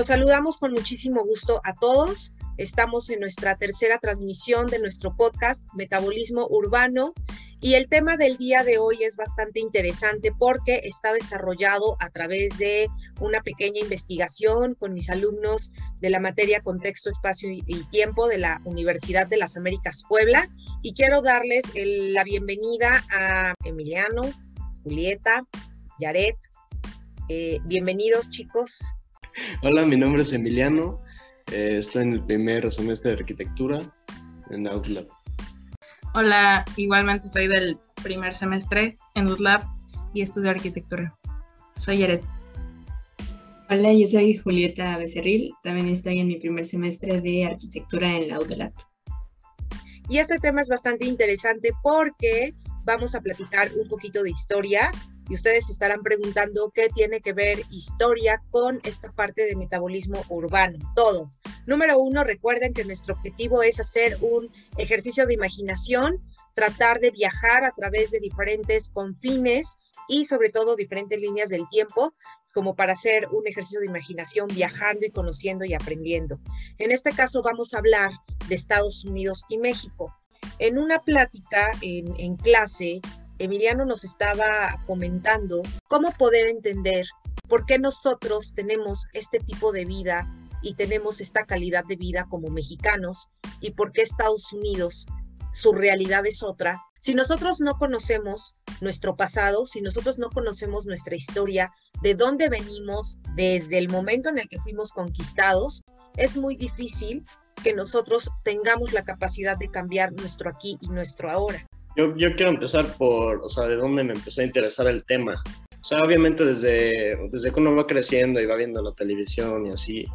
Los saludamos con muchísimo gusto a todos. Estamos en nuestra tercera transmisión de nuestro podcast Metabolismo Urbano y el tema del día de hoy es bastante interesante porque está desarrollado a través de una pequeña investigación con mis alumnos de la materia Contexto, Espacio y Tiempo de la Universidad de las Américas Puebla. Y quiero darles la bienvenida a Emiliano, Julieta, Yaret. Eh, bienvenidos chicos. Hola, mi nombre es Emiliano. Eh, estoy en el primer semestre de arquitectura en Outlab. Hola, igualmente soy del primer semestre en UTLAB y estudio arquitectura. Soy Eret. Hola, yo soy Julieta Becerril. También estoy en mi primer semestre de arquitectura en la UDLAB. Y este tema es bastante interesante porque vamos a platicar un poquito de historia y ustedes estarán preguntando qué tiene que ver historia con esta parte de metabolismo urbano. Todo. Número uno, recuerden que nuestro objetivo es hacer un ejercicio de imaginación, tratar de viajar a través de diferentes confines y sobre todo diferentes líneas del tiempo como para hacer un ejercicio de imaginación viajando y conociendo y aprendiendo. En este caso vamos a hablar de Estados Unidos y México. En una plática en, en clase Emiliano nos estaba comentando cómo poder entender por qué nosotros tenemos este tipo de vida y tenemos esta calidad de vida como mexicanos y por qué Estados Unidos su realidad es otra. Si nosotros no conocemos nuestro pasado, si nosotros no conocemos nuestra historia, de dónde venimos desde el momento en el que fuimos conquistados, es muy difícil que nosotros tengamos la capacidad de cambiar nuestro aquí y nuestro ahora. Yo, yo quiero empezar por, o sea, de dónde me empezó a interesar el tema. O sea, obviamente desde, desde que uno va creciendo y va viendo la televisión y así,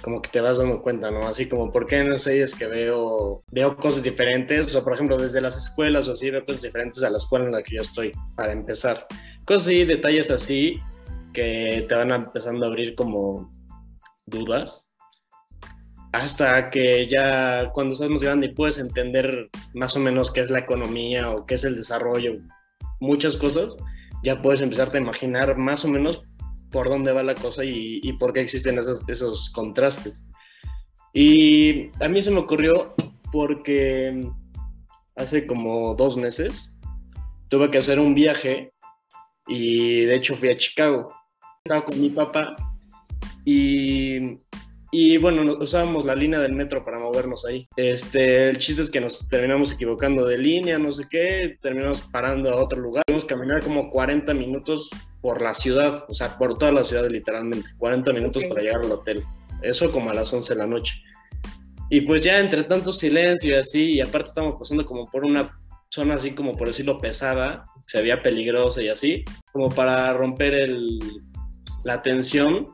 como que te vas dando cuenta, ¿no? Así como, ¿por qué en las series que veo, veo cosas diferentes? O sea, por ejemplo, desde las escuelas o así, veo cosas diferentes a la escuela en la que yo estoy, para empezar. Cosas así, detalles así, que te van empezando a abrir como dudas hasta que ya cuando estás más grande y puedes entender más o menos qué es la economía o qué es el desarrollo, muchas cosas, ya puedes empezarte a imaginar más o menos por dónde va la cosa y, por qué existen esos, esos contrastes. Y a mí se me ocurrió porque hace como dos meses tuve que hacer un viaje y de hecho fui a Chicago. Estaba con mi papá y y bueno, usábamos la línea del metro para movernos ahí. Este, el chiste es que nos terminamos equivocando de línea, no sé qué, terminamos parando a otro lugar. Tuvimos que caminar como 40 minutos por la ciudad, o sea, por toda la ciudad literalmente. 40 minutos para llegar al hotel. Eso como a las 11 de la noche. Y pues ya entre tanto silencio y así, y aparte estamos pasando como por una zona así como por decirlo pesada, se veía peligrosa y así, como para romper el, la tensión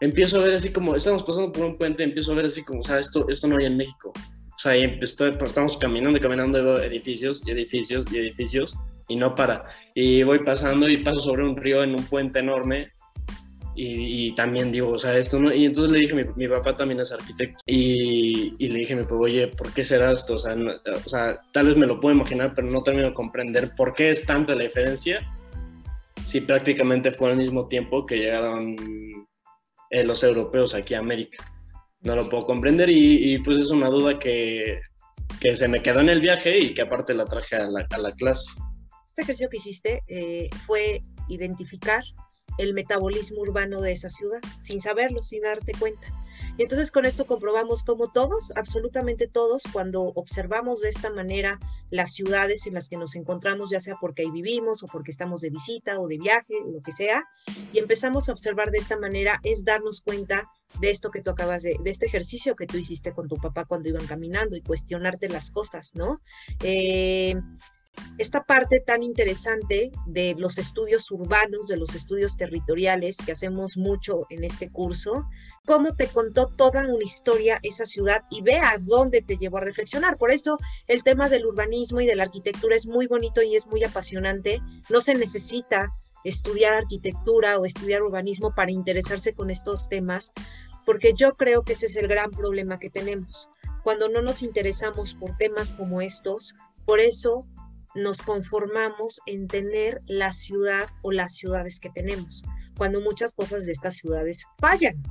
empiezo a ver así como, estamos pasando por un puente, empiezo a ver así como, o sea, esto, esto no hay en México. O sea, pues, estamos caminando y caminando, veo edificios y edificios y edificios y no para. Y voy pasando y paso sobre un río en un puente enorme y, también digo, o sea, esto no. Y entonces le dije, mi, mi papá también es arquitecto. Y, y le dije, mi oye, ¿por qué será esto? O sea, o sea, tal vez me lo puedo imaginar, pero no termino de comprender por qué es tanta la diferencia si prácticamente fue al mismo tiempo que llegaron eh, los europeos aquí a América. No lo puedo comprender y, pues es una duda que, que, se me quedó en el viaje y que aparte la traje a la, a la clase. Este ejercicio que hiciste eh, fue identificar el metabolismo urbano de esa ciudad, sin saberlo, sin darte cuenta. Y entonces con esto comprobamos cómo todos, absolutamente todos, cuando observamos de esta manera las ciudades en las que nos encontramos, ya sea porque ahí vivimos o porque estamos de visita o de viaje, lo que sea, y empezamos a observar de esta manera, es darnos cuenta de esto que tú acabas de, de este ejercicio que tú hiciste con tu papá cuando iban caminando y cuestionarte las cosas, ¿no? Eh, esta parte tan interesante de los estudios urbanos, de los estudios territoriales que hacemos mucho en este curso, cómo te contó toda una historia esa ciudad y ve a dónde te llevó a reflexionar. Por eso el tema del urbanismo y de la arquitectura es muy bonito y es muy apasionante. No se necesita estudiar arquitectura o estudiar urbanismo para interesarse con estos temas, porque yo creo que ese es el gran problema que tenemos. Cuando no nos interesamos por temas como estos, por eso nos conformamos en tener la ciudad o las ciudades que tenemos, cuando muchas cosas de estas ciudades fallan.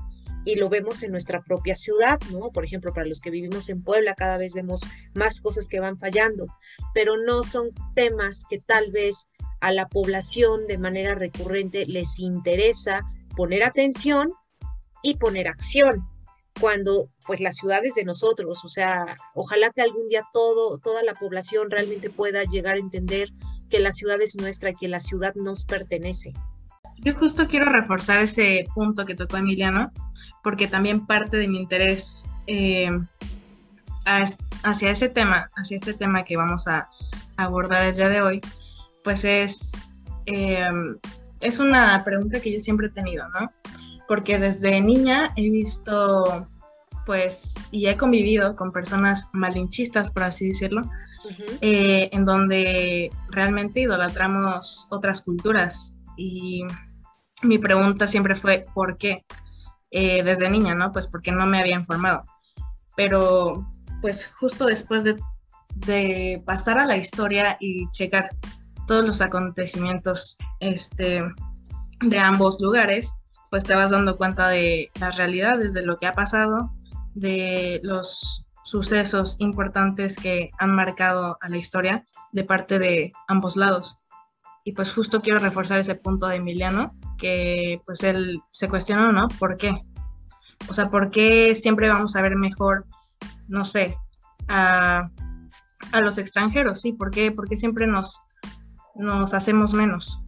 y lo vemos en nuestra propia ciudad, ¿no? Por ejemplo, para los que vivimos en Puebla, cada vez vemos más cosas que van fallando, pero no son temas que tal vez a la población de manera recurrente les interesa poner atención y poner acción cuando pues la ciudad es de nosotros, o sea, ojalá que algún día todo, toda la población realmente pueda llegar a entender que la ciudad es nuestra que la ciudad nos pertenece. Yo justo quiero reforzar ese punto que tocó Emiliano, porque también parte de mi interés eh, hacia ese tema, hacia este tema que vamos a abordar el día de hoy, pues es, eh, es una pregunta que yo siempre he tenido, ¿no? Porque desde niña he visto, pues, y he convivido con personas malinchistas, por así decirlo, eh, en donde realmente idolatramos otras culturas. Y mi pregunta siempre fue, ¿por qué? Eh, desde niña, ¿no? Pues porque no me había informado. Pero pues justo después de, pasar a la historia y checar todos los acontecimientos este, de ambos lugares, pues te vas dando cuenta de las realidades, de lo que ha pasado, de los sucesos importantes que han marcado a la historia de parte de ambos lados. Y pues justo quiero reforzar ese punto de Emiliano, que pues él se cuestionó, ¿no? ¿Por qué? O sea, ¿por qué siempre vamos a ver mejor, no sé, a, los extranjeros? Sí, ¿por qué, siempre nos, nos hacemos menos?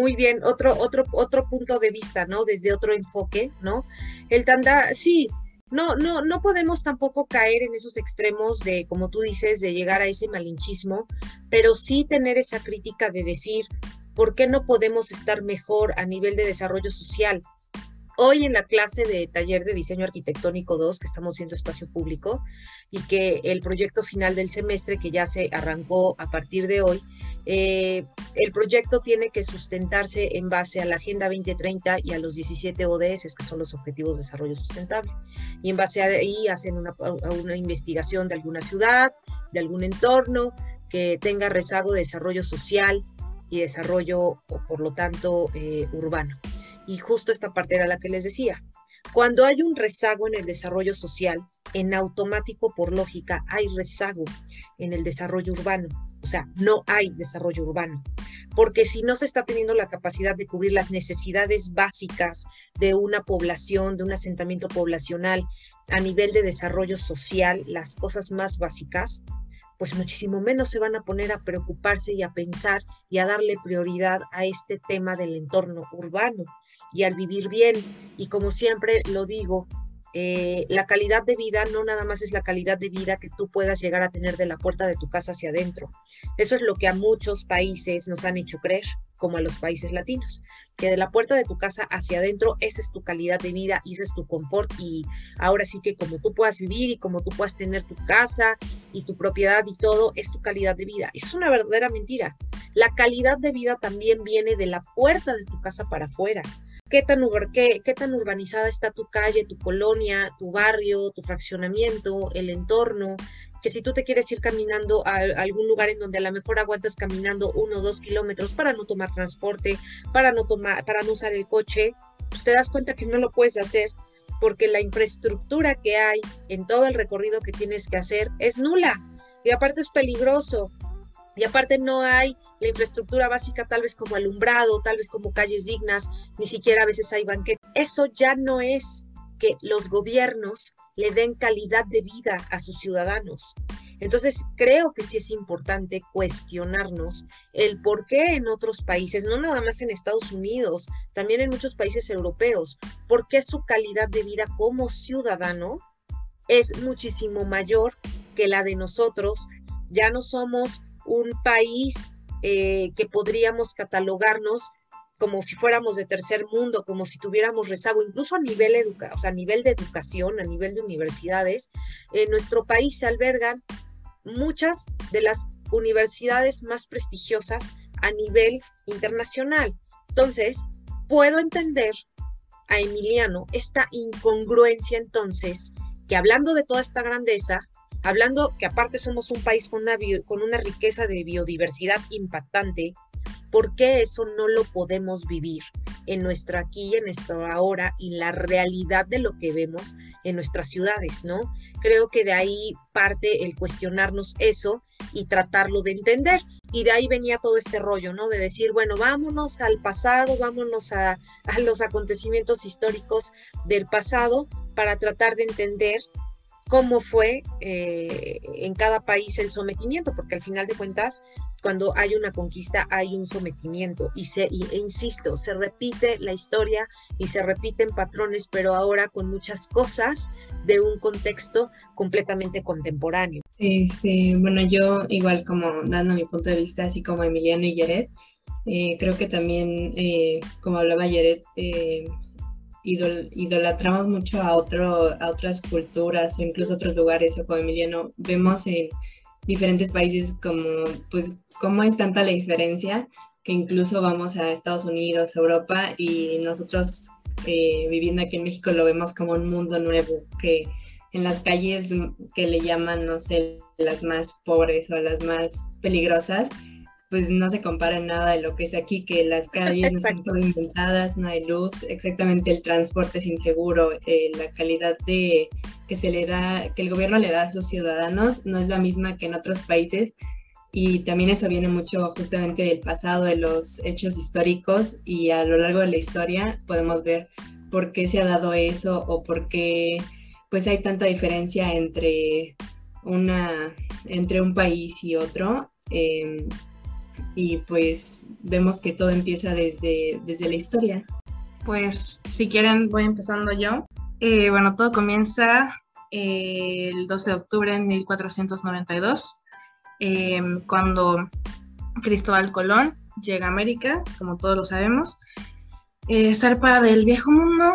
Muy bien, otro, otro, otro punto de vista, ¿no? Desde otro enfoque, ¿no? El tanda, sí, no, no, no podemos tampoco caer en esos extremos de, como tú dices, de llegar a ese malinchismo, pero sí tener esa crítica de decir, ¿por qué no podemos estar mejor a nivel de desarrollo social? Hoy en la clase de taller de diseño arquitectónico 2, que estamos viendo espacio público, y que el proyecto final del semestre, que ya se arrancó a partir de hoy, eh, el proyecto tiene que sustentarse en base a la Agenda 2030 y a los 17 ODS, que son los Objetivos de Desarrollo Sustentable. Y en base a ahí hacen una, una investigación de alguna ciudad, de algún entorno que tenga rezago de desarrollo social y desarrollo, por lo tanto, eh, urbano. Y justo esta parte era la que les decía. Cuando hay un rezago en el desarrollo social, en automático, por lógica, hay rezago en el desarrollo urbano. O sea, no hay desarrollo urbano. Porque si no se está teniendo la capacidad de cubrir las necesidades básicas de una población, de un asentamiento poblacional a nivel de desarrollo social, las cosas más básicas, pues muchísimo menos se van a poner a preocuparse y a pensar y a darle prioridad a este tema del entorno urbano y al vivir bien. Y como siempre lo digo, eh, la calidad de vida no nada más es la calidad de vida que tú puedas llegar a tener de la puerta de tu casa hacia adentro. Eso es lo que a muchos países nos han hecho creer, como a los países latinos, que de la puerta de tu casa hacia adentro, esa es tu calidad de vida y ese es tu confort. Y ahora sí que como tú puedas vivir y como tú puedas tener tu casa y tu propiedad y todo, es tu calidad de vida. Es una verdadera mentira. La calidad de vida también viene de la puerta de tu casa para afuera qué tan, qué, qué tan urbanizada está tu calle, tu colonia, tu barrio, tu fraccionamiento, el entorno, que si tú te quieres ir caminando a, algún lugar en donde a lo mejor aguantas caminando uno o dos kilómetros para no tomar transporte, para no tomar, para no usar el coche, pues te das cuenta que no lo puedes hacer porque la infraestructura que hay en todo el recorrido que tienes que hacer es nula. Y aparte es peligroso y aparte no hay la infraestructura básica tal vez como alumbrado, tal vez como calles dignas, ni siquiera a veces hay banquetes. Eso ya no es que los gobiernos le den calidad de vida a sus ciudadanos. Entonces, creo que sí es importante cuestionarnos el por qué en otros países, no nada más en Estados Unidos, también en muchos países europeos, por qué su calidad de vida como ciudadano es muchísimo mayor que la de nosotros. Ya no somos un país eh, que podríamos catalogarnos como si fuéramos de tercer mundo, como si tuviéramos rezago, incluso a nivel, educa o sea, a nivel de educación, a nivel de universidades. En nuestro país se albergan muchas de las universidades más prestigiosas a nivel internacional. Entonces, puedo entender a Emiliano esta incongruencia entonces, que hablando de toda esta grandeza, hablando que aparte somos un país con una, con una riqueza de biodiversidad impactante, ¿por qué eso no lo podemos vivir en nuestro aquí, en nuestro ahora y la realidad de lo que vemos en nuestras ciudades, ¿no? Creo que de ahí parte el cuestionarnos eso y tratarlo de entender. Y de ahí venía todo este rollo, ¿no? De decir, bueno, vámonos al pasado, vámonos a, a los acontecimientos históricos del pasado para tratar de entender cómo fue eh, en cada país el sometimiento, porque al final de cuentas, cuando hay una conquista hay un sometimiento y se, e insisto, se repite la historia y se repiten patrones, pero ahora con muchas cosas de un contexto completamente contemporáneo. Este, bueno, yo igual como dando mi punto de vista, así como Emiliano y Yeret, eh, creo que también, eh, como hablaba Yeret, idolatramos mucho a, otro, a otras culturas o incluso otros lugares, o como Emiliano, vemos en diferentes países como, pues, cómo es tanta la diferencia que incluso vamos a Estados Unidos, Europa, y nosotros eh, viviendo aquí en México lo vemos como un mundo nuevo, que en las calles que le llaman, no sé, las más pobres o las más peligrosas, pues no se compara nada de lo que es aquí, que las calles no están todo inventadas, no hay luz, exactamente el transporte es inseguro, eh, la calidad de que se le da, que el gobierno le da a sus ciudadanos no es la misma que en otros países y también eso viene mucho justamente del pasado, de los hechos históricos y a lo largo de la historia podemos ver por qué se ha dado eso o por qué pues hay tanta diferencia entre una entre un país y otro. Em, y pues vemos que todo empieza desde, desde la historia. Pues si quieren voy empezando yo. Eh, bueno, todo comienza eh, el 12 de octubre de 1492, em, cuando Cristóbal Colón llega a América, como todos lo sabemos, eh, zarpa del viejo mundo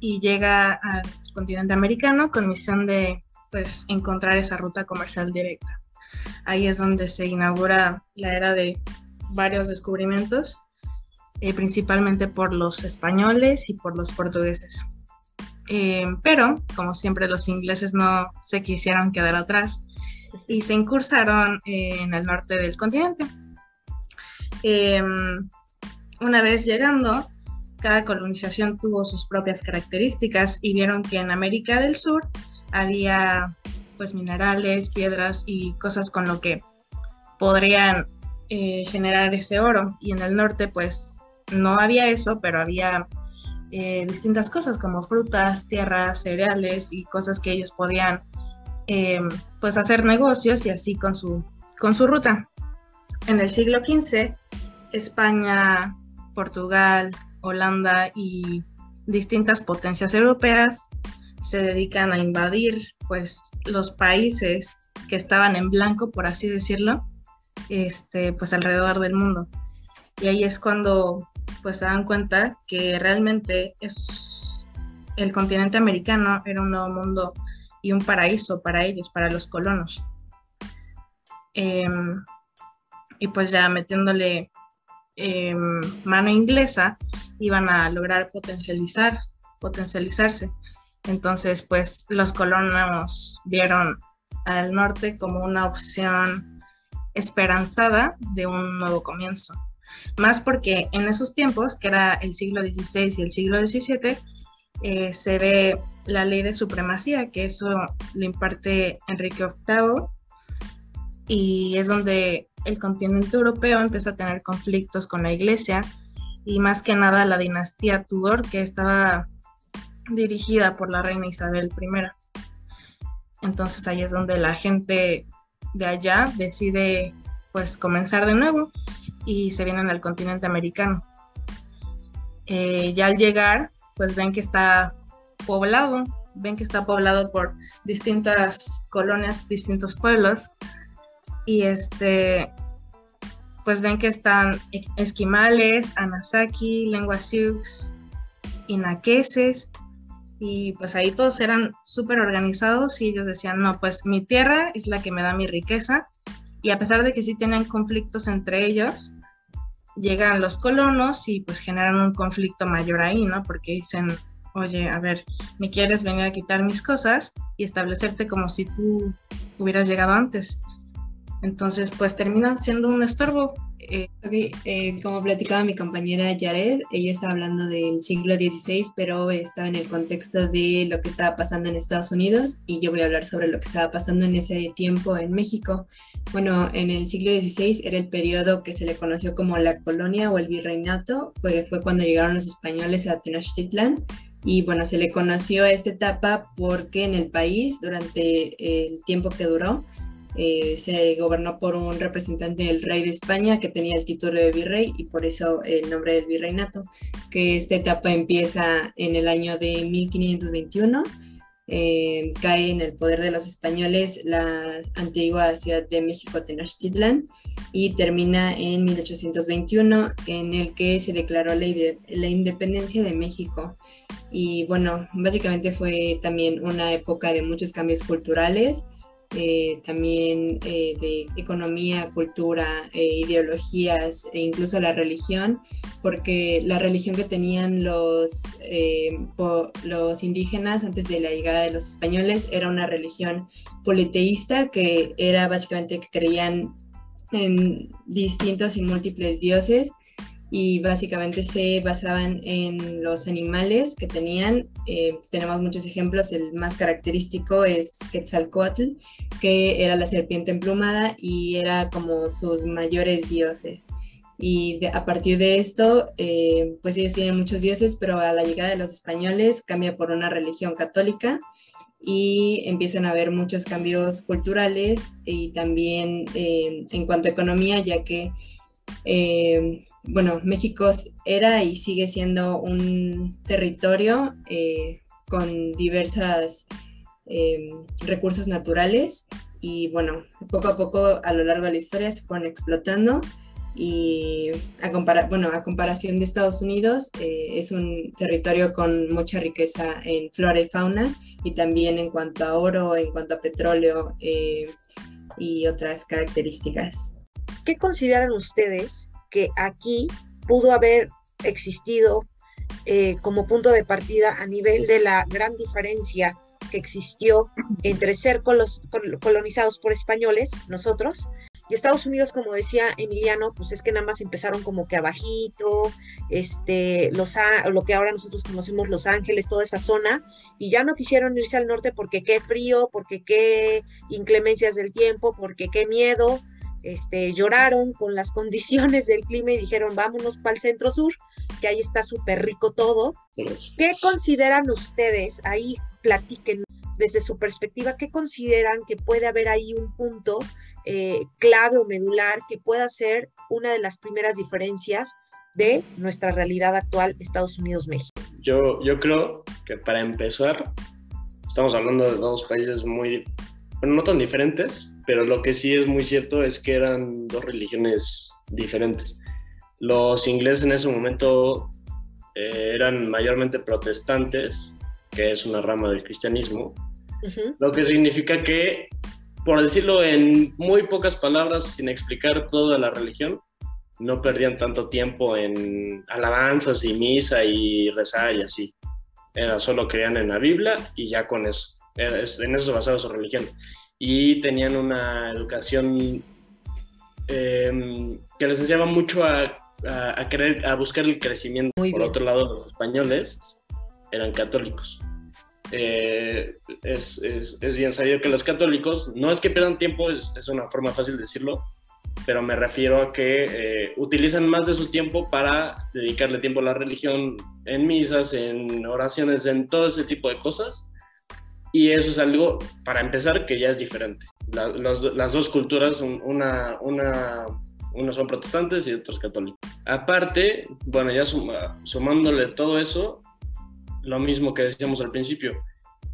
y llega al continente americano con misión de pues encontrar esa ruta comercial directa. Ahí es donde se inaugura la era de varios descubrimientos, eh, principalmente por los españoles y por los portugueses. Eh, pero, como siempre, los ingleses no se quisieron quedar atrás y se incursaron en el norte del continente. Eh, una vez llegando, cada colonización tuvo sus propias características y vieron que en América del Sur había pues minerales, piedras y cosas con lo que podrían eh, generar ese oro. Y en el norte pues no había eso, pero había eh, distintas cosas como frutas, tierras, cereales y cosas que ellos podían eh, pues hacer negocios y así con su, con su ruta. En el siglo XV, España, Portugal, Holanda y distintas potencias europeas se dedican a invadir pues los países que estaban en blanco, por así decirlo, este, pues alrededor del mundo. Y ahí es cuando pues se dan cuenta que realmente es el continente americano era un nuevo mundo y un paraíso para ellos, para los colonos. Em, y pues ya metiéndole em, mano inglesa, iban a lograr potencializar, potencializarse. Entonces, pues los colonos vieron al norte como una opción esperanzada de un nuevo comienzo. Más porque en esos tiempos, que era el siglo XVI y el siglo XVII, eh, se ve la ley de supremacía, que eso lo imparte Enrique VIII, y es donde el continente europeo empieza a tener conflictos con la iglesia, y más que nada la dinastía Tudor, que estaba dirigida por la reina Isabel I. Entonces ahí es donde la gente de allá decide pues comenzar de nuevo y se vienen al continente americano. Eh, ya al llegar pues ven que está poblado, ven que está poblado por distintas colonias, distintos pueblos y este pues ven que están esquimales, anasaki, lenguas sioux, inaqueses y pues ahí todos eran súper organizados y ellos decían, no, pues mi tierra es la que me da mi riqueza y a pesar de que sí tenían conflictos entre ellos, llegan los colonos y pues generan un conflicto mayor ahí, ¿no? Porque dicen, oye, a ver, me quieres venir a quitar mis cosas y establecerte como si tú hubieras llegado antes. Entonces, pues terminan siendo un estorbo. Eh, eh, como platicaba mi compañera Jared, ella estaba hablando del siglo XVI, pero estaba en el contexto de lo que estaba pasando en Estados Unidos y yo voy a hablar sobre lo que estaba pasando en ese tiempo en México. Bueno, en el siglo XVI era el periodo que se le conoció como la colonia o el virreinato, que fue cuando llegaron los españoles a Tenochtitlan y bueno, se le conoció a esta etapa porque en el país, durante el tiempo que duró, eh, se gobernó por un representante del rey de España que tenía el título de virrey y por eso el nombre del virreinato, que esta etapa empieza en el año de 1521. Eh, cae en el poder de los españoles la antigua ciudad de México Tenochtitlan y termina en 1821 en el que se declaró la, la independencia de México y bueno, básicamente fue también una época de muchos cambios culturales eh, también eh, de economía, cultura, eh, ideologías e incluso la religión, porque la religión que tenían los, los indígenas antes de la llegada de los españoles era una religión politeísta que era básicamente que creían en distintos y múltiples dioses y básicamente se basaban en los animales que tenían. Eh, tenemos muchos ejemplos, el más característico es Quetzalcoatl, que era la serpiente emplumada y era como sus mayores dioses. Y a partir de esto, eh, pues ellos tienen muchos dioses, pero a la llegada de los españoles cambia por una religión católica y empiezan a haber muchos cambios culturales y también eh, en cuanto a economía, ya que bueno, México era y sigue siendo un territorio eh, con diversos em, recursos naturales y bueno, poco a poco a lo largo de la historia se fueron explotando y a, bueno, a comparación de Estados Unidos eh, es un territorio con mucha riqueza en flora y fauna y también en cuanto a oro, en cuanto a petróleo eh, y otras características. ¿Qué consideran ustedes que aquí pudo haber existido eh, como punto de partida a nivel de la gran diferencia que existió entre ser colonizados por españoles, nosotros, y Estados Unidos, como decía Emiliano, pues es que nada más empezaron como que abajito, este, los, lo que ahora nosotros conocemos Los Ángeles, toda esa zona, y ya no quisieron irse al norte porque qué frío, porque qué inclemencias del tiempo, porque qué miedo, este, lloraron con las condiciones del clima y dijeron, vámonos para el centro sur, que ahí está súper rico todo. ¿Qué consideran ustedes? Ahí platiquen desde su perspectiva, ¿qué consideran que puede haber ahí un punto eh, clave o medular que pueda ser una de las primeras diferencias de nuestra realidad actual Estados Unidos-México? Yo, yo creo que para empezar, estamos hablando de dos países muy, bueno, no tan diferentes, pero lo que sí es muy cierto es que eran dos religiones diferentes. Los ingleses en ese momento eh, eran mayormente protestantes, que es una rama del cristianismo, lo que significa que, por decirlo en muy pocas palabras, sin explicar toda la religión, no perdían tanto tiempo en alabanzas y misa y rezar y así. Era solo creían en la Biblia y ya con eso. en eso se basaba su religión y tenían una educación em, que les enseñaba mucho a, a, querer, a buscar el crecimiento. Por otro lado, los españoles eran católicos. Eh, es, es, es, bien sabido que los católicos, no es que pierdan tiempo, es, es una forma fácil de decirlo, pero me refiero a que eh, utilizan más de su tiempo para dedicarle tiempo a la religión en misas, en oraciones, en todo ese tipo de cosas, y eso es algo, para empezar, que ya es diferente. las dos culturas, una, una, unos son protestantes y otros católicos. Aparte, bueno, ya sumándole todo eso, lo mismo que decíamos al principio,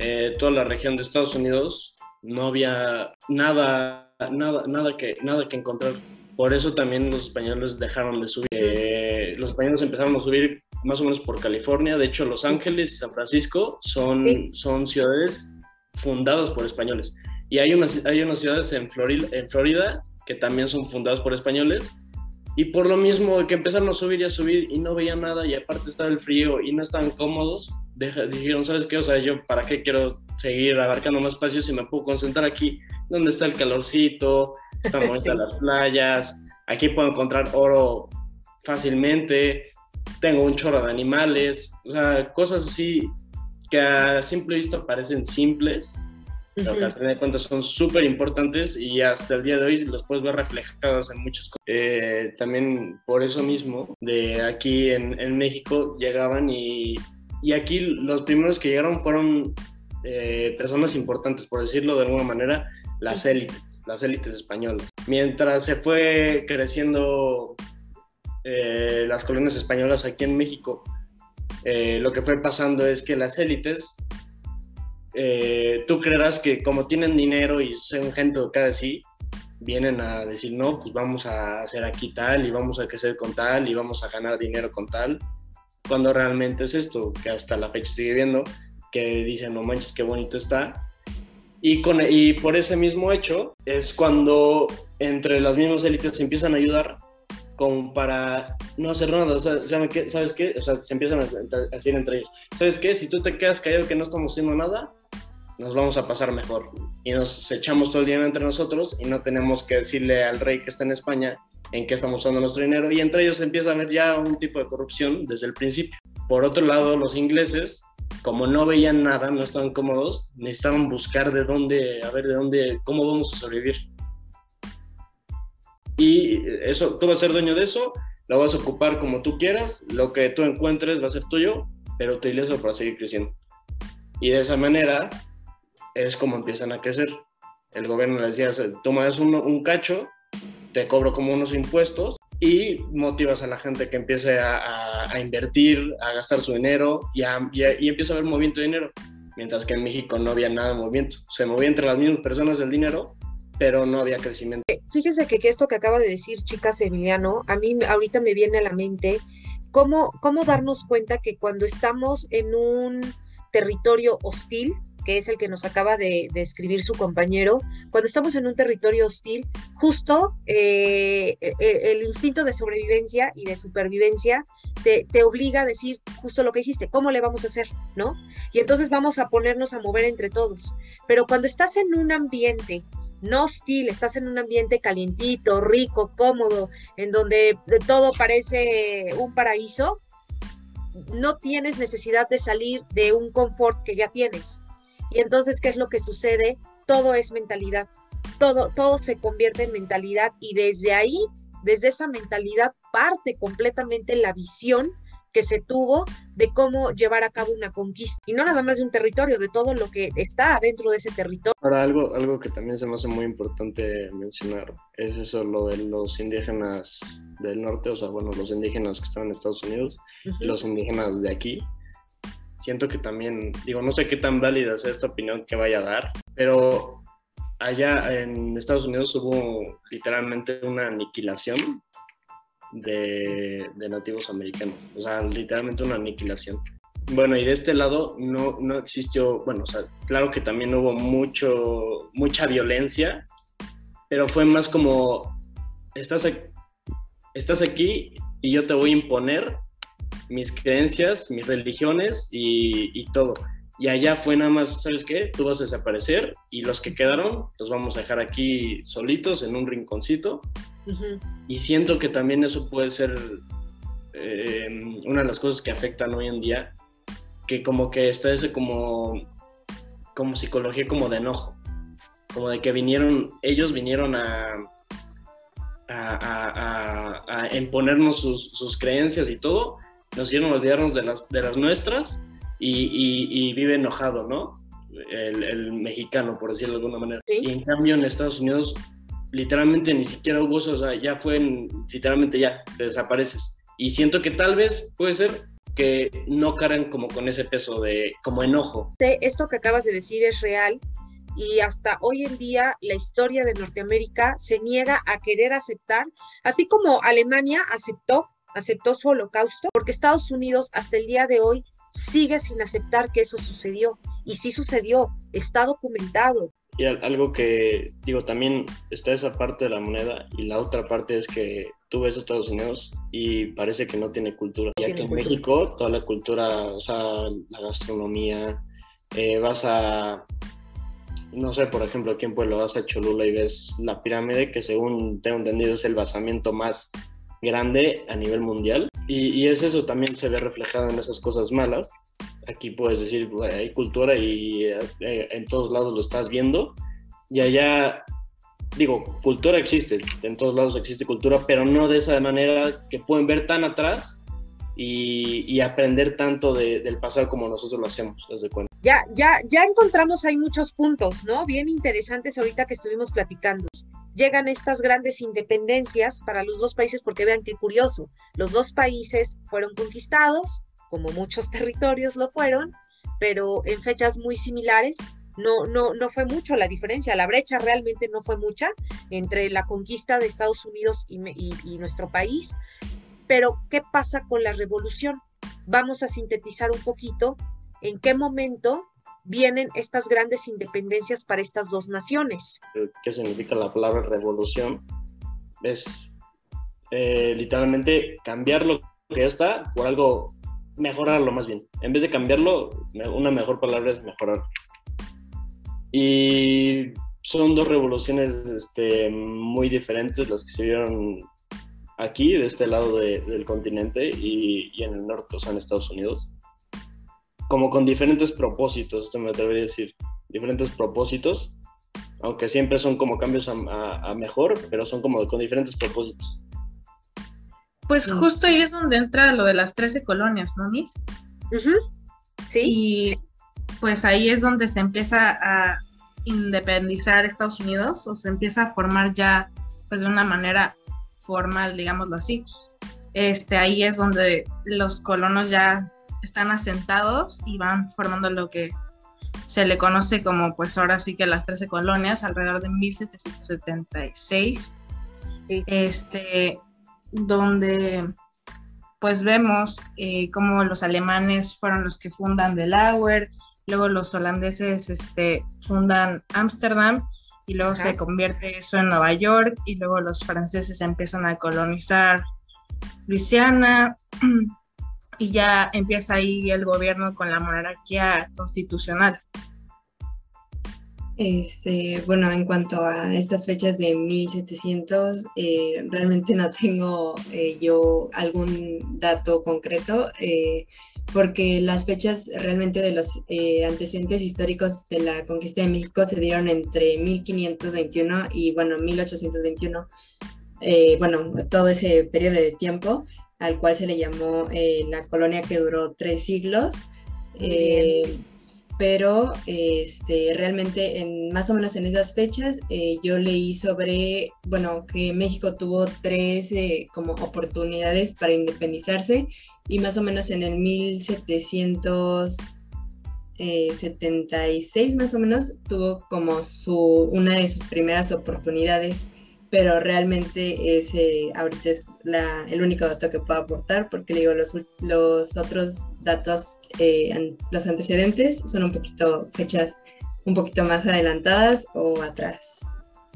eh, toda la región de Estados Unidos no había nada, nada, nada, que, nada que encontrar. Por eso también los españoles dejaron de subir. Eh, los españoles empezaron a subir más o menos por California. De hecho, Los Ángeles y San Francisco son, son ciudades fundados por españoles. Y hay unas, hay unas ciudades en Florida, en Florida que también son fundadas por españoles. Y por lo mismo que empezaron a subir y a subir y no veían nada y aparte estaba el frío y no estaban cómodos, dijeron, ¿sabes qué? O sea, yo para qué quiero seguir abarcando más espacios y me puedo concentrar aquí, donde está el calorcito, están bonitas Sí. las playas, aquí puedo encontrar oro fácilmente, tengo un chorro de animales, o sea, cosas así que a simple vista parecen simples, pero que al final de cuentas son súper importantes y hasta el día de hoy los puedes ver reflejados en muchas cosas. Eh, también por eso mismo, de aquí en, en México llegaban y, y aquí los primeros que llegaron fueron eh, personas importantes, por decirlo de alguna manera, las élites, las élites españolas. Mientras se fue creciendo eh, las colonias españolas aquí en México, eh, lo que fue pasando es que las élites eh, tú creerás que como tienen dinero y son gente educada así, vienen a decir, no, pues vamos a hacer aquí tal y vamos a crecer con tal y vamos a ganar dinero con tal, cuando realmente es esto, que hasta la fecha sigue viendo, que dicen, no manches, qué bonito está. Y, con, y por ese mismo hecho es cuando entre las mismas élites se empiezan a ayudar como para no hacer nada. O sea. ¿sabes qué? O sea, se empiezan a decir entre ellos, ¿sabes qué? Si tú te quedas callado que no estamos haciendo nada, nos vamos a pasar mejor. Y nos echamos todo el dinero entre nosotros y no tenemos que decirle al rey que está en España en qué estamos usando nuestro dinero. Y entre ellos empieza a haber ya un tipo de corrupción desde el principio. Por otro lado, los ingleses, como no veían nada, no estaban cómodos, necesitaban buscar de dónde, a ver de dónde, cómo vamos a sobrevivir. Y eso, tú vas a ser dueño de eso, lo vas a ocupar como tú quieras, lo que tú encuentres va a ser tuyo, pero utilízalo para seguir creciendo. Y de esa manera es como empiezan a crecer. El gobierno les decía, tomas un, un cacho, te cobro como unos impuestos y motivas a la gente que empiece a, invertir, a gastar su dinero y, y, empieza a haber movimiento de dinero. Mientras que en México no había nada de movimiento. Se movía entre las mismas personas del dinero, pero no había crecimiento. Fíjense que, esto que acaba de decir, chicas, Emiliano, a mí ahorita me viene a la mente cómo, cómo darnos cuenta que cuando estamos en un territorio hostil, que es el que nos acaba de, escribir su compañero, cuando estamos en un territorio hostil, justo eh, el instinto de sobrevivencia y de supervivencia te, te, obliga a decir justo lo que dijiste, ¿cómo le vamos a hacer? ¿No? Y entonces vamos a ponernos a mover entre todos. Pero cuando estás en un ambiente no hostil, estás en un ambiente calientito, rico, cómodo, en donde todo parece un paraíso, no tienes necesidad de salir de un confort que ya tienes. Y entonces, ¿qué es lo que sucede? Todo es mentalidad. Todo, todo se convierte en mentalidad y desde ahí, desde esa mentalidad, parte completamente la visión que se tuvo de cómo llevar a cabo una conquista. Y no nada más de un territorio, de todo lo que está dentro de ese territorio. Ahora, algo, algo que también se me hace muy importante mencionar es eso, lo de los indígenas del norte, o sea, bueno, los indígenas que están en Estados Unidos uh -huh. y los indígenas de aquí. Siento que también, digo, no sé qué tan válida sea esta opinión que vaya a dar, pero allá en Estados Unidos hubo literalmente una aniquilación de, nativos americanos, o sea, literalmente una aniquilación. Bueno, y de este lado no, no existió, bueno, o claro que también hubo mucho, mucha violencia, pero fue más como, estás aquí, estás aquí y yo te voy a imponer mis creencias, mis religiones y, y todo. Y allá fue nada más, ¿sabes qué? Tú vas a desaparecer y los que quedaron los vamos a dejar aquí solitos en un rinconcito. Uh -huh. Y siento que también eso puede ser eh, una de las cosas que afectan hoy en día, que como que está ese como, como psicología como de enojo, como de que vinieron, ellos vinieron a, a, a, a imponernos sus, sus, creencias y todo, nos hicieron olvidarnos de las, de las nuestras y, y, y vive enojado, ¿no? El, el, mexicano, por decirlo de alguna manera. ¿Sí? Y en cambio en Estados Unidos literalmente ni siquiera hubo o sea, ya fue, en, literalmente ya, te desapareces. Y siento que tal vez puede ser que no cargan como con ese peso de, como enojo. Esto que acabas de decir es real y hasta hoy en día la historia de Norteamérica se niega a querer aceptar, así como Alemania aceptó, aceptó su holocausto, porque Estados Unidos hasta el día de hoy sigue sin aceptar que eso sucedió. Y sí sucedió, está documentado. Y algo que digo, también está esa parte de la moneda y la otra parte es que tú ves a Estados Unidos y parece que no tiene cultura. Ya que en. México toda la cultura, o sea, la gastronomía, eh, vas a, no sé, por ejemplo, aquí en Pueblo vas a Cholula y ves la pirámide, que según tengo entendido es el basamento más grande a nivel mundial. Y, es eso, también se ve reflejado en esas cosas malas. Aquí puedes decir, hay cultura y eh, en todos lados lo estás viendo. Y allá, digo, cultura existe, en todos lados existe cultura, pero no de esa manera que pueden ver tan atrás y, aprender tanto del pasado como nosotros lo hacemos. Ya, ya, ya encontramos ahí muchos puntos, ¿no? Bien interesantes ahorita que estuvimos platicando. Llegan estas grandes independencias para los dos países, porque vean qué curioso, los dos países fueron conquistados, como muchos territorios lo fueron, pero en fechas muy similares, no, no, no fue mucho la diferencia, la brecha realmente no fue mucha entre la conquista de Estados Unidos y nuestro país, pero, ¿qué pasa con la revolución? Vamos a sintetizar un poquito en qué momento vienen estas grandes independencias para estas dos naciones. ¿Qué significa la palabra revolución? Es eh, literalmente cambiar lo que está por algo, mejorarlo más bien. En vez de cambiarlo, una mejor palabra es mejorar. Y son dos revoluciones este, muy diferentes las que se vieron aquí, de este lado del continente y, en el norte, o sea, en Estados Unidos, como con diferentes propósitos, esto me atrevería a decir, diferentes propósitos, aunque siempre son como cambios a, mejor, pero son como con diferentes propósitos. Pues justo ahí es donde entra lo de las 13 colonias, ¿no, Miss? Sí. Y pues ahí es donde se empieza a independizar Estados Unidos o se empieza a formar ya pues de una manera formal, digámoslo así. Este, ahí es donde los colonos ya están asentados y van formando lo que se le conoce como, pues ahora sí que las 13 colonias, alrededor de 1776, este, donde pues vemos eh, cómo los alemanes fueron los que fundan Delaware, luego los holandeses este, fundan Ámsterdam y luego se convierte eso en Nueva York y luego los franceses empiezan a colonizar Luisiana y ya empieza ahí el gobierno con la monarquía constitucional. Este, bueno, en cuanto a estas fechas de 1700, eh, realmente no tengo eh, yo algún dato concreto. Eh, porque las fechas realmente de los eh, antecedentes históricos de la conquista de México se dieron entre 1521 y, bueno, 1821, eh, bueno, todo ese periodo de tiempo al cual se le llamó la colonia que duró tres siglos pero este, realmente en, más o menos en esas fechas eh, yo leí sobre, bueno, que México tuvo tres eh, como oportunidades para independizarse y más o menos en el 1776 eh, más o menos tuvo como su, una de sus primeras oportunidades pero realmente ese ahorita es la, el único dato que puedo aportar porque digo, los, los otros datos, eh, los antecedentes son un poquito fechas un poquito más adelantadas o atrás.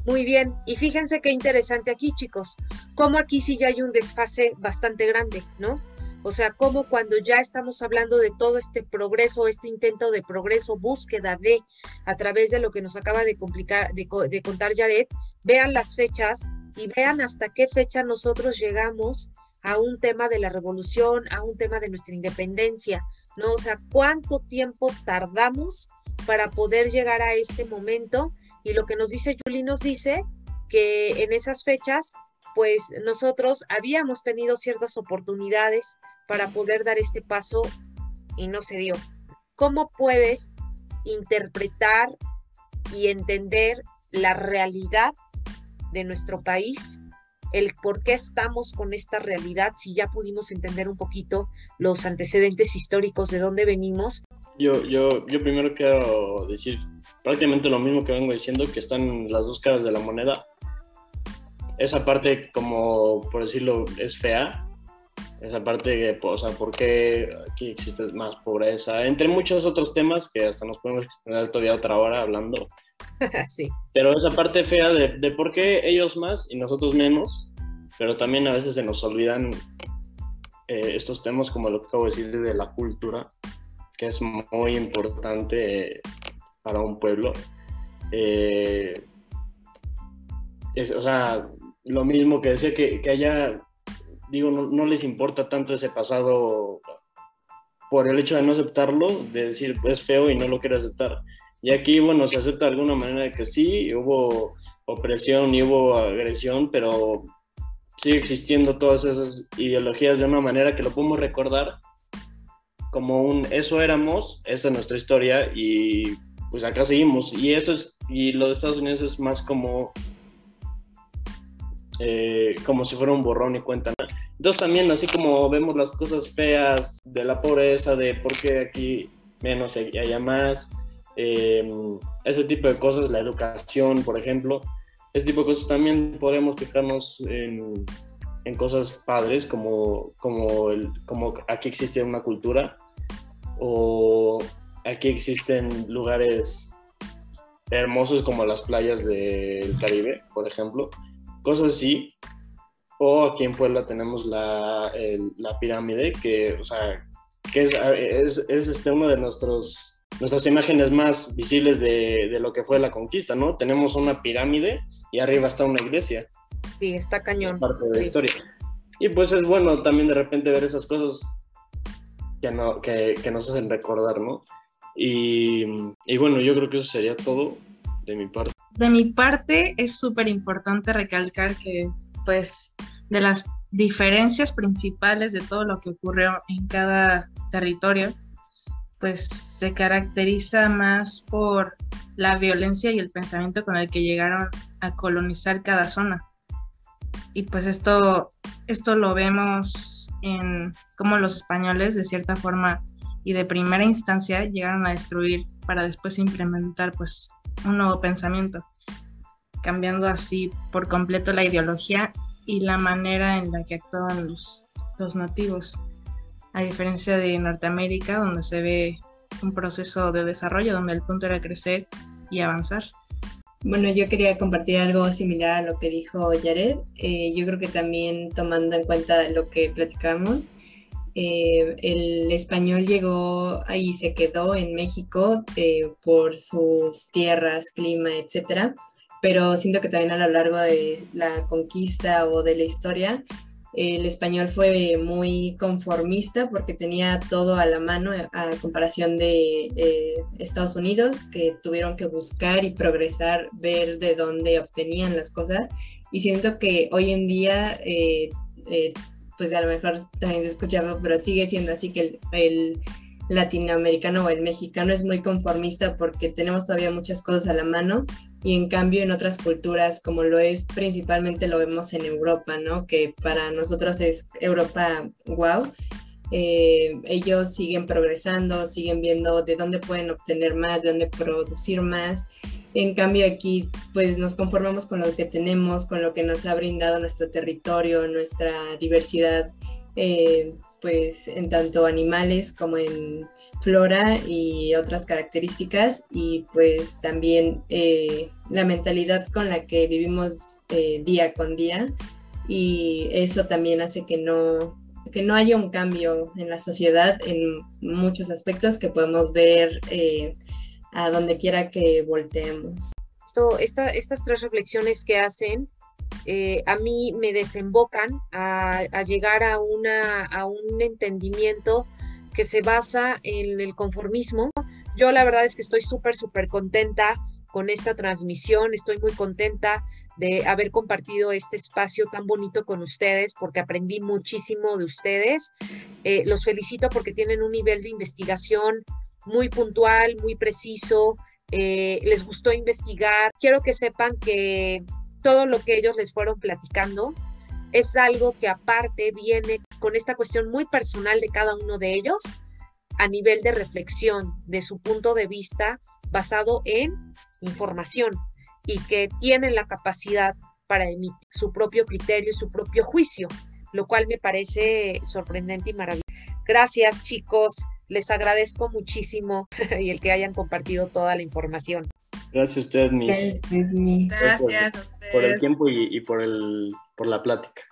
Muy bien, y fíjense qué interesante aquí, chicos, como aquí sí ya hay un desfase bastante grande, ¿no? O sea, como cuando ya estamos hablando de todo este progreso, este intento de progreso, búsqueda de, a través de lo que nos acaba de, complicar, de, contar Jared, vean las fechas y vean hasta qué fecha nosotros llegamos a un tema de la revolución, a un tema de nuestra independencia, ¿no? O sea, cuánto tiempo tardamos para poder llegar a este momento. Y lo que nos dice Julie nos dice que en esas fechas, pues nosotros habíamos tenido ciertas oportunidades para poder dar este paso y no se dio. ¿Cómo puedes interpretar y entender la realidad de nuestro país, el por qué estamos con esta realidad, si ya pudimos entender un poquito los antecedentes históricos de dónde venimos? Yo, yo, yo primero quiero decir prácticamente lo mismo que vengo diciendo, que están las dos caras de la moneda. Esa parte, como por decirlo, es fea, esa parte, o sea, por qué aquí existe más pobreza, entre muchos otros temas que hasta nos podemos extender todavía otra hora hablando. sí. Pero esa parte fea de, de, por qué ellos más y nosotros menos, pero también a veces se nos olvidan eh, estos temas como lo que acabo de decir de la cultura, que es muy importante para un pueblo. Eh, o sea, lo mismo que decía que, que allá, digo, no, les importa tanto ese pasado por el hecho de no aceptarlo, de decir, es feo y no lo quiero aceptar. Y aquí, bueno, se acepta de alguna manera que sí, hubo opresión y hubo agresión, pero sigue existiendo todas esas ideologías de una manera que lo podemos recordar como un eso éramos, esta es nuestra historia y pues acá seguimos. Y eso es, y lo de Estados Unidos es más como eh, como si fuera un borrón y cuenta. Entonces también así como vemos las cosas feas de la pobreza, de por qué aquí menos y allá más, em, ese tipo de cosas, la educación, por ejemplo, ese tipo de cosas también podemos fijarnos en, en cosas padres como, como, el, como aquí existe una cultura o aquí existen lugares hermosos como las playas del Caribe, por ejemplo, cosas así. O aquí en Puebla tenemos la, la pirámide, que, o sea, que es, es, es este, uno de nuestros nuestras imágenes más visibles de, de, lo que fue la conquista, ¿no? Tenemos una pirámide y arriba está una iglesia. Sí, está cañón. Parte de la historia. Y pues es bueno también de repente ver esas cosas que, no, que, que nos hacen recordar, ¿no? Y, y, bueno, yo creo que eso sería todo de mi parte. De mi parte es súper importante recalcar que pues de las diferencias principales de todo lo que ocurrió en cada territorio, pues se caracteriza más por la violencia y el pensamiento con el que llegaron a colonizar cada zona. Y pues esto, esto lo vemos en cómo los españoles de cierta forma y de primera instancia llegaron a destruir para después implementar pues un nuevo pensamiento, cambiando así por completo la ideología y la manera en la que actuaban los, los nativos a diferencia de Norteamérica, donde se ve un proceso de desarrollo, donde el punto era crecer y avanzar. Bueno, yo quería compartir algo similar a lo que dijo Jared. Eh, yo creo que también tomando en cuenta lo que platicamos, eh, el español llegó y se quedó en México eh, por sus tierras, clima, etcétera. Pero siento que también a lo largo de la conquista o de la historia, el español fue muy conformista porque tenía todo a la mano a comparación de eh, Estados Unidos, que tuvieron que buscar y progresar, ver de dónde obtenían las cosas. Y siento que hoy en día, eh, eh, pues a lo mejor también se escuchaba, pero sigue siendo así que el latinoamericano o el mexicano es muy conformista porque tenemos todavía muchas cosas a la mano y en cambio en otras culturas, como lo es principalmente lo vemos en Europa, ¿no? Que para nosotros es Europa wow. Eh, ellos siguen progresando, siguen viendo de dónde pueden obtener más, de dónde producir más. En cambio aquí pues nos conformamos con lo que tenemos, con lo que nos ha brindado nuestro territorio, nuestra diversidad, eh, pues en tanto animales como en flora y otras características y pues también eh, la mentalidad con la que vivimos eh, día con día y eso también hace que no, que no haya un cambio en la sociedad en muchos aspectos que podemos ver eh, a donde quiera que volteemos. Esto, estas tres reflexiones que hacen a mí me desembocan a, a llegar a, una, a un entendimiento que se basa en el conformismo. Yo la verdad es que estoy súper, súper contenta con esta transmisión, estoy muy contenta de haber compartido este espacio tan bonito con ustedes porque aprendí muchísimo de ustedes. Eh, los felicito porque tienen un nivel de investigación muy puntual, muy preciso. Eh, les gustó investigar. Quiero que sepan que todo lo que ellos les fueron platicando es algo que aparte viene con esta cuestión muy personal de cada uno de ellos a nivel de reflexión de su punto de vista basado en información y que tienen la capacidad para emitir su propio criterio y su propio juicio, lo cual me parece sorprendente y maravilloso. Gracias chicos, les agradezco muchísimo y el que hayan compartido toda la información. Gracias a usted, Gracias, a Por, el tiempo y, por, el, por la plática.